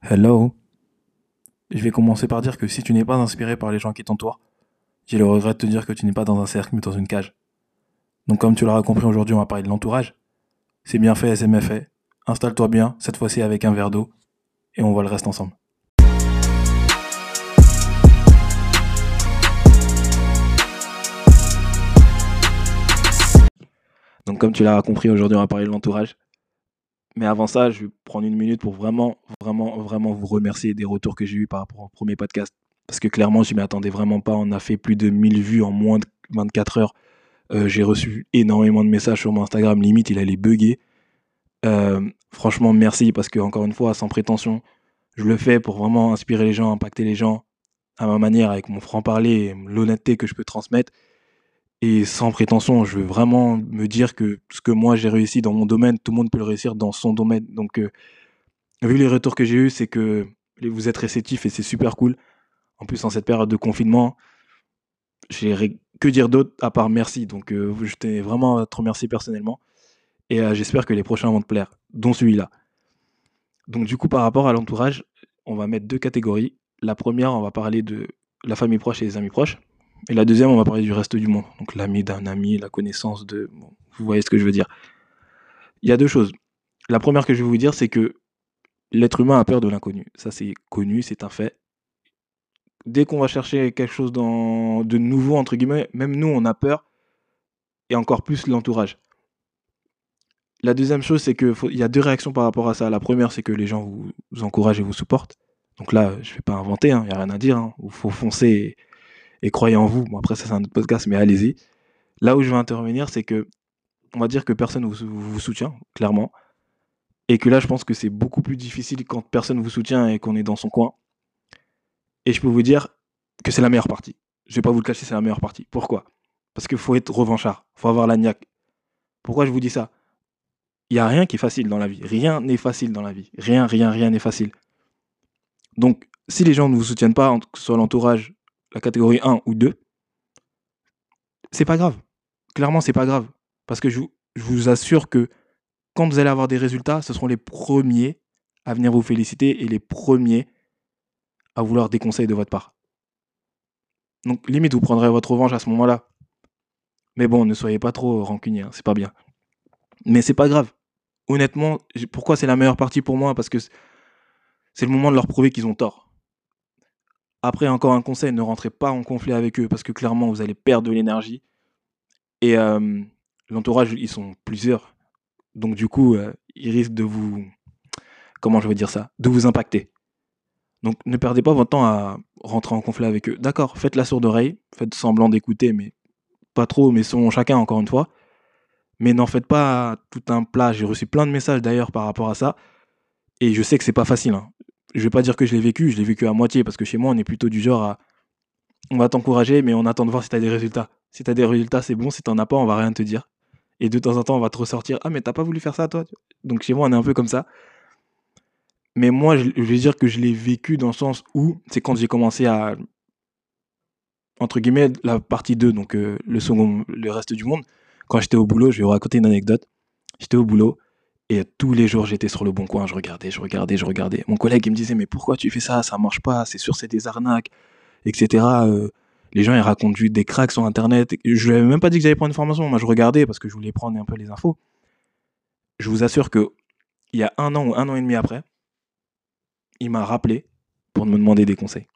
Hello. Je vais commencer par dire que si tu n'es pas inspiré par les gens qui t'entourent, j'ai le regret de te dire que tu n'es pas dans un cercle mais dans une cage. Donc comme tu l'auras compris aujourd'hui, on va parler de l'entourage. C'est bien fait, SMF fait. Installe-toi bien, cette fois-ci avec un verre d'eau, et on voit le reste ensemble. Donc comme tu l'as compris, aujourd'hui on va parler de l'entourage. Mais avant ça, je vais prendre une minute pour vraiment, vraiment, vraiment vous remercier des retours que j'ai eu par rapport au premier podcast. Parce que clairement, je m'y attendais vraiment pas. On a fait plus de 1000 vues en moins de 24 heures. Euh, j'ai reçu énormément de messages sur mon Instagram. Limite, il allait bugger. Euh, franchement, merci parce que, encore une fois, sans prétention, je le fais pour vraiment inspirer les gens, impacter les gens à ma manière, avec mon franc-parler, l'honnêteté que je peux transmettre. Et sans prétention, je veux vraiment me dire que ce que moi j'ai réussi dans mon domaine, tout le monde peut le réussir dans son domaine. Donc, euh, vu les retours que j'ai eus, c'est que vous êtes réceptifs et c'est super cool. En plus, en cette période de confinement, j'ai que dire d'autre à part merci. Donc, euh, je tenais vraiment à te remercier personnellement. Et euh, j'espère que les prochains vont te plaire, dont celui-là. Donc, du coup, par rapport à l'entourage, on va mettre deux catégories. La première, on va parler de la famille proche et les amis proches. Et la deuxième, on va parler du reste du monde. Donc l'ami d'un ami, la connaissance de... vous voyez ce que je veux dire. Il y a deux choses. La première que je vais vous dire, c'est que l'être humain a peur de l'inconnu. Ça, c'est connu, c'est un fait. Dès qu'on va chercher quelque chose dans, de nouveau, entre guillemets, même nous, on a peur. Et encore plus l'entourage. La deuxième chose, c'est qu'il y a deux réactions par rapport à ça. La première, c'est que les gens vous, encouragent et vous supportent. Donc là, je ne vais pas inventer, il hein, n'y a rien à dire. Il hein. faut foncer et croyez en vous. Bon, après, ça, c'est un autre podcast, mais allez-y. Là où je veux intervenir, c'est que, on va dire que personne vous, vous soutient, clairement. Et que là, je pense que c'est beaucoup plus difficile quand personne vous soutient et qu'on est dans son coin. Et je peux vous dire que c'est la meilleure partie. Je vais pas vous le cacher, c'est la meilleure partie. Pourquoi? Parce qu'il faut être revanchard. faut avoir la niaque. Pourquoi je vous dis ça? Il n'y a rien qui est facile dans la vie. Rien n'est facile dans la vie. Rien, rien, rien n'est facile. Donc, si les gens ne vous soutiennent pas, que ce soit l'entourage, la catégorie 1 ou 2, c'est pas grave. Clairement, c'est pas grave. Parce que je, vous assure que quand vous allez avoir des résultats, ce seront les premiers à venir vous féliciter et les premiers à vouloir des conseils de votre part. Donc, limite, vous prendrez votre revanche à ce moment-là. Mais bon, ne soyez pas trop rancunier, hein, c'est pas bien. Mais c'est pas grave. Honnêtement, pourquoi c'est la meilleure partie pour moi? Parce que c'est le moment de leur prouver qu'ils ont tort. Après, encore un conseil, ne rentrez pas en conflit avec eux parce que clairement, vous allez perdre de l'énergie. Et l'entourage, ils sont plusieurs. Donc, du coup, ils risquent de vous. Comment je veux dire ça De vous impacter. Donc, ne perdez pas votre temps à rentrer en conflit avec eux. D'accord, faites la sourde oreille, faites semblant d'écouter, mais pas trop, mais selon chacun, encore une fois. Mais n'en faites pas tout un plat. J'ai reçu plein de messages d'ailleurs par rapport à ça. Et je sais que c'est pas facile. Hein je vais pas dire que je l'ai vécu, je l'ai vécu à moitié parce que chez moi, on est plutôt du genre à on va t'encourager, mais on attend de voir si tu as des résultats. Si tu as des résultats, c'est bon. Si t'en as pas, on va rien te dire. Et de temps en temps, on va te ressortir Ah, mais t'as pas voulu faire ça, toi Donc chez moi, on est un peu comme ça. Mais moi, je, vais dire que je l'ai vécu dans le sens où c'est quand j'ai commencé à. Entre guillemets, la partie 2, donc euh, le second, le reste du monde. Quand j'étais au boulot, je vais vous raconter une anecdote. J'étais au boulot et tous les jours, j'étais sur le bon coin, je regardais, je regardais, je regardais. Mon collègue, il me disait, mais pourquoi tu fais ça? Ça marche pas, c'est sûr, c'est des arnaques, etc. Euh, les gens, ils racontent des cracks sur Internet. Je lui avais même pas dit que j'allais prendre une formation. Moi, je regardais parce que je voulais prendre un peu les infos. Je vous assure que il y a un an ou un an et demi après, il m'a rappelé pour me demander des conseils.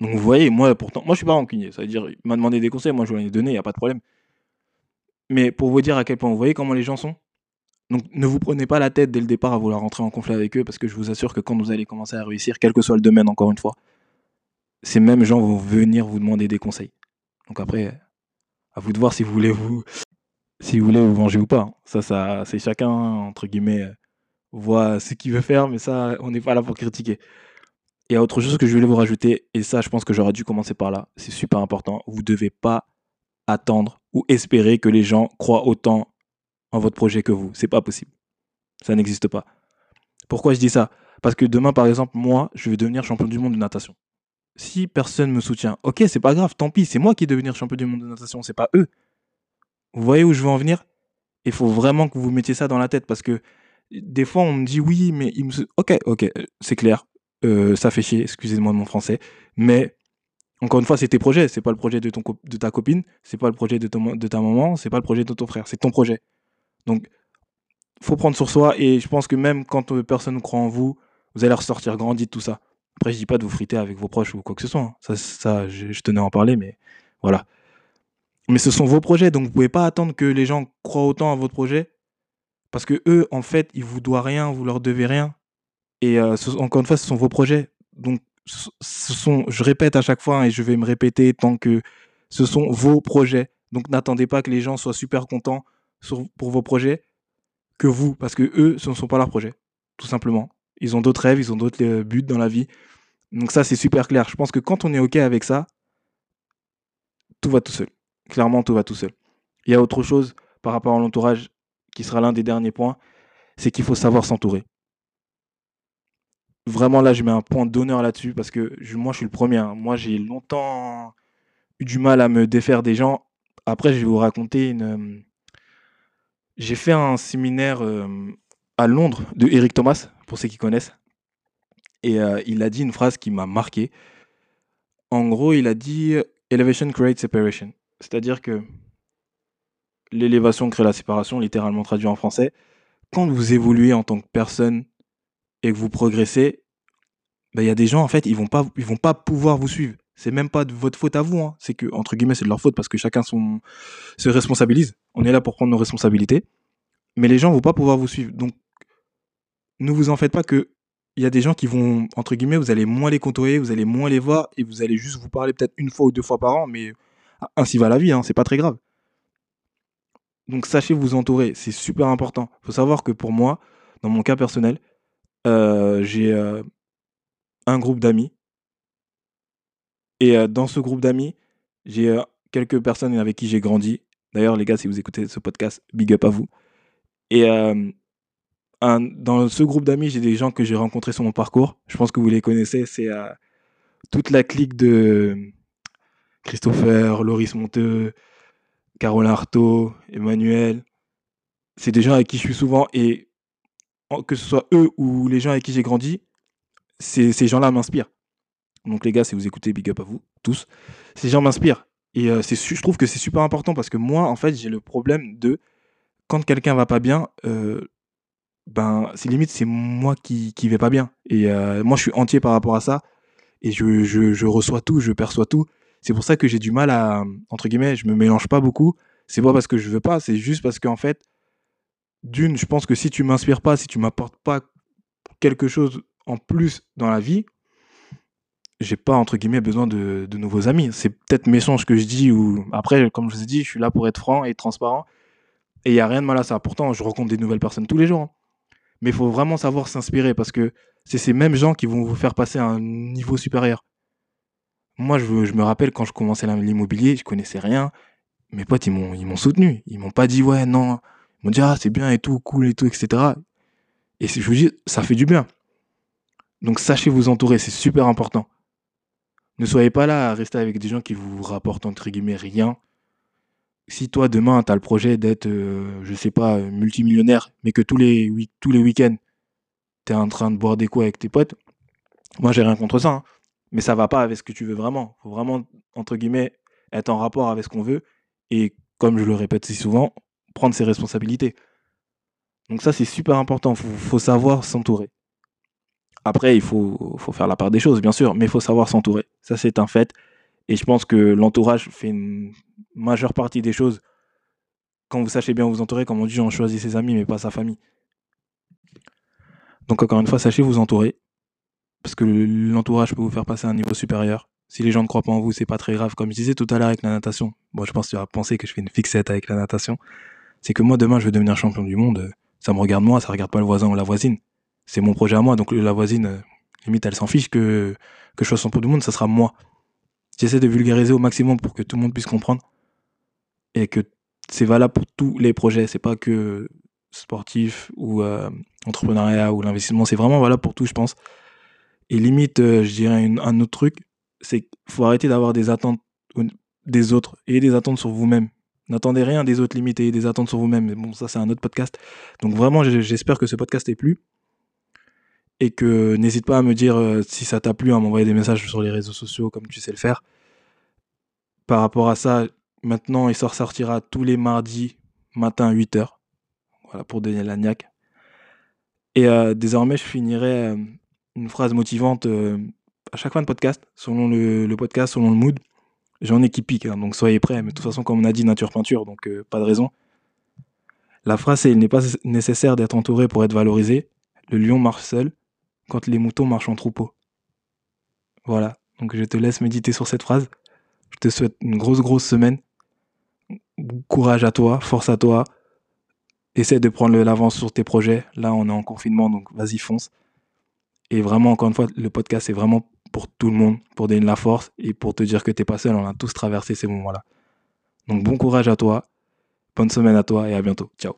Donc, vous voyez, moi, pourtant, moi, je suis pas rancunier. Ça veut dire, il m'a demandé des conseils, moi, je lui ai donné, il n'y a pas de problème. Mais pour vous dire à quel point, vous voyez comment les gens sont donc ne vous prenez pas la tête dès le départ à vouloir rentrer en conflit avec eux parce que je vous assure que quand vous allez commencer à réussir, quel que soit le domaine, encore une fois, ces mêmes gens vont venir vous demander des conseils. Donc après, à vous de voir si vous voulez vous, venger ou pas. Ça, ça, c'est chacun entre guillemets voit ce qu'il veut faire, mais ça, on n'est pas là pour critiquer. Il y a autre chose que je voulais vous rajouter, et ça, je pense que j'aurais dû commencer par là. C'est super important. Vous devez pas attendre ou espérer que les gens croient autant en votre projet que vous. C'est pas possible. Ça n'existe pas. Pourquoi je dis ça? Parce que demain, par exemple, moi, je vais devenir champion du monde de natation. Si personne me soutient, ok, c'est pas grave, tant pis, c'est moi qui vais devenir champion du monde de natation, c'est pas eux. Vous voyez où je veux en venir? Il faut vraiment que vous mettiez ça dans la tête parce que des fois, on me dit oui, mais il me. Ok, ok, c'est clair. Euh, ça fait chier, excusez-moi de mon français. Mais encore une fois, c'est tes projets. C'est pas le projet de, ton de ta copine, c'est pas le projet de, ton, de ta maman, c'est pas le projet de ton frère, c'est ton projet. Donc, faut prendre sur soi. Et je pense que même quand euh, personne ne croit en vous, vous allez ressortir grandi de tout ça. Après, je dis pas de vous friter avec vos proches ou quoi que ce soit. Hein. Ça, je, tenais à en parler, mais voilà. Mais ce sont vos projets, donc vous pouvez pas attendre que les gens croient autant à votre projet, parce que eux, en fait, ils vous doivent rien, vous leur devez rien. Et euh, encore une fois, ce sont vos projets. Donc, je répète à chaque fois, hein, et je vais me répéter tant que ce sont vos projets. Donc, n'attendez pas que les gens soient super contents pour vos projets que vous, parce que eux, ce ne sont pas leurs projets, tout simplement. Ils ont d'autres rêves, ils ont d'autres euh, buts dans la vie. Donc ça, c'est super clair. Je pense que quand on est OK avec ça, tout va tout seul. Clairement, tout va tout seul. Il y a autre chose par rapport à l'entourage qui sera l'un des derniers points, c'est qu'il faut savoir s'entourer. Vraiment là, je mets un point d'honneur là-dessus parce que moi, je suis le premier. Hein. Moi, j'ai longtemps eu du mal à me défaire des gens. Après, je vais vous raconter une. J'ai fait un séminaire euh, à Londres de Eric Thomas, pour ceux qui connaissent. Et euh, il a dit une phrase qui m'a marqué. En gros, il a dit Elevation creates separation. C'est-à-dire que l'élévation crée la séparation, littéralement traduit en français. Quand vous évoluez en tant que personne et que vous progressez, ben, il y a des gens, en fait, ils vont pas, ils vont pas pouvoir vous suivre. C'est même pas de votre faute à vous. Hein. C'est que, entre guillemets, c'est de leur faute parce que chacun son, se responsabilise. On est là pour prendre nos responsabilités. Mais les gens vont pas pouvoir vous suivre. Donc, ne vous en faites pas que il y a des gens qui vont, entre guillemets, vous allez moins les côtoyer, vous allez moins les voir et vous allez juste vous parler peut-être une fois ou deux fois par an, mais ainsi va la vie, hein, c'est pas très grave. Donc sachez vous entourer, c'est super important. Il faut savoir que pour moi, dans mon cas personnel, euh, j'ai euh, un groupe d'amis. Et euh, dans ce groupe d'amis, j'ai quelques personnes avec qui j'ai grandi. D'ailleurs, les gars, si vous écoutez ce podcast, big up à vous. Et dans ce groupe d'amis, j'ai des gens que j'ai rencontrés sur mon parcours. Je pense que vous les connaissez. C'est toute la clique de Christopher, Loris Monteux, Caroline Artaud, Emmanuel. C'est des gens avec qui je suis souvent et que ce soit eux ou les gens avec qui j'ai grandi, ces gens-là m'inspirent. Donc les gars, si vous écoutez, big up à vous, tous. Ces gens m'inspirent. Et euh, je trouve que c'est super important parce que moi, en fait, j'ai le problème de quand quelqu'un va pas bien, euh, ben, c'est limite, c'est moi qui, qui vais pas bien. Et euh, moi, je suis entier par rapport à ça. Et je, reçois tout, je perçois tout. C'est pour ça que j'ai du mal à, entre guillemets, je me mélange pas beaucoup. C'est pas parce que je veux pas, c'est juste parce qu'en fait, d'une, je pense que si tu m'inspires pas, si tu m'apportes pas quelque chose en plus dans la vie, j'ai pas entre guillemets besoin de, de nouveaux amis. C'est peut-être méchant ce que je dis ou après, comme je vous ai dit, je suis là pour être franc et transparent. Et il y a rien de mal à ça. Pourtant, je rencontre des nouvelles personnes tous les jours. Hein. Mais il faut vraiment savoir s'inspirer parce que c'est ces mêmes gens qui vont vous faire passer à un niveau supérieur. Moi, je, me rappelle quand je commençais l'immobilier, je connaissais rien. Mes potes, ils m'ont, ils m'ont soutenu. Ils m'ont pas dit, ouais, non. Ils m'ont dit, ah, c'est bien et tout, cool et tout, etc. Et je vous dis, ça fait du bien. Donc, sachez vous entourer, c'est super important. Ne soyez pas là à rester avec des gens qui vous rapportent, entre guillemets, rien. Si toi, demain, tu as le projet d'être, euh, je sais pas, multimillionnaire, mais que tous les, week-ends, tu es en train de boire des coups avec tes potes, moi, j'ai rien contre ça. Hein mais ça va pas avec ce que tu veux vraiment. Faut vraiment, entre guillemets, être en rapport avec ce qu'on veut et, comme je le répète si souvent, prendre ses responsabilités. Donc ça, c'est super important. Il faut, savoir s'entourer. Après, il faut, faire la part des choses, bien sûr, mais il faut savoir s'entourer. Ça, c'est un fait. Et je pense que l'entourage fait une majeure partie des choses. Quand vous sachez bien vous entourer, comme on dit, on choisit ses amis, mais pas sa famille. Donc encore une fois, sachez vous entourer parce que l'entourage peut vous faire passer à un niveau supérieur. Si les gens ne croient pas en vous, c'est pas très grave. Comme je disais tout à l'heure avec la natation, bon, je pense que tu vas penser que je fais une fixette avec la natation. C'est que moi, demain, je veux devenir champion du monde. Ça me regarde moi, ça regarde pas le voisin ou la voisine. C'est mon projet à moi. Donc la voisine, euh, limite, elle s'en fiche que, que je sois champion du monde, ça sera moi. J'essaie de vulgariser au maximum pour que tout le monde puisse comprendre. Et que c'est valable pour tous les projets. C'est pas que sportif ou euh, entrepreneuriat ou l'investissement. C'est vraiment valable pour tout, je pense. Et limite, euh, je dirais un autre truc, c'est qu'il faut arrêter d'avoir des attentes des autres et des attentes sur vous-même. N'attendez rien des autres, limitez des attentes sur vous-même. Mais bon, ça, c'est un autre podcast. Donc vraiment, j'espère que ce podcast est plu. Et que n'hésite pas à me dire euh, si ça t'a plu, à m'envoyer des messages sur les réseaux sociaux comme tu sais le faire. Par rapport à ça, maintenant, il sortira tous les mardis matin à 8h. Voilà, pour Daniel Lagnac. Et euh, désormais, je finirai euh, une phrase motivante à chaque fin de podcast, selon le, podcast, selon le mood. J'en ai qui pique, hein, donc soyez prêts. Mais de toute façon, comme on a dit, nature peinture, donc pas de raison. La phrase c'est Il n'est pas nécessaire d'être entouré pour être valorisé. Le lion marche seul quand les moutons marchent en troupeau. Voilà, donc je te laisse méditer sur cette phrase. Je te souhaite une grosse, grosse semaine. Courage à toi, force à toi. Essaie de prendre l'avance sur tes projets. Là, on est en confinement, donc vas-y, fonce. Et vraiment, encore une fois, le podcast, c'est vraiment pour tout le monde, pour donner de la force et pour te dire que t'es pas seul. On a tous traversé ces moments-là. Donc, bon courage à toi. Bonne semaine à toi et à bientôt. Ciao.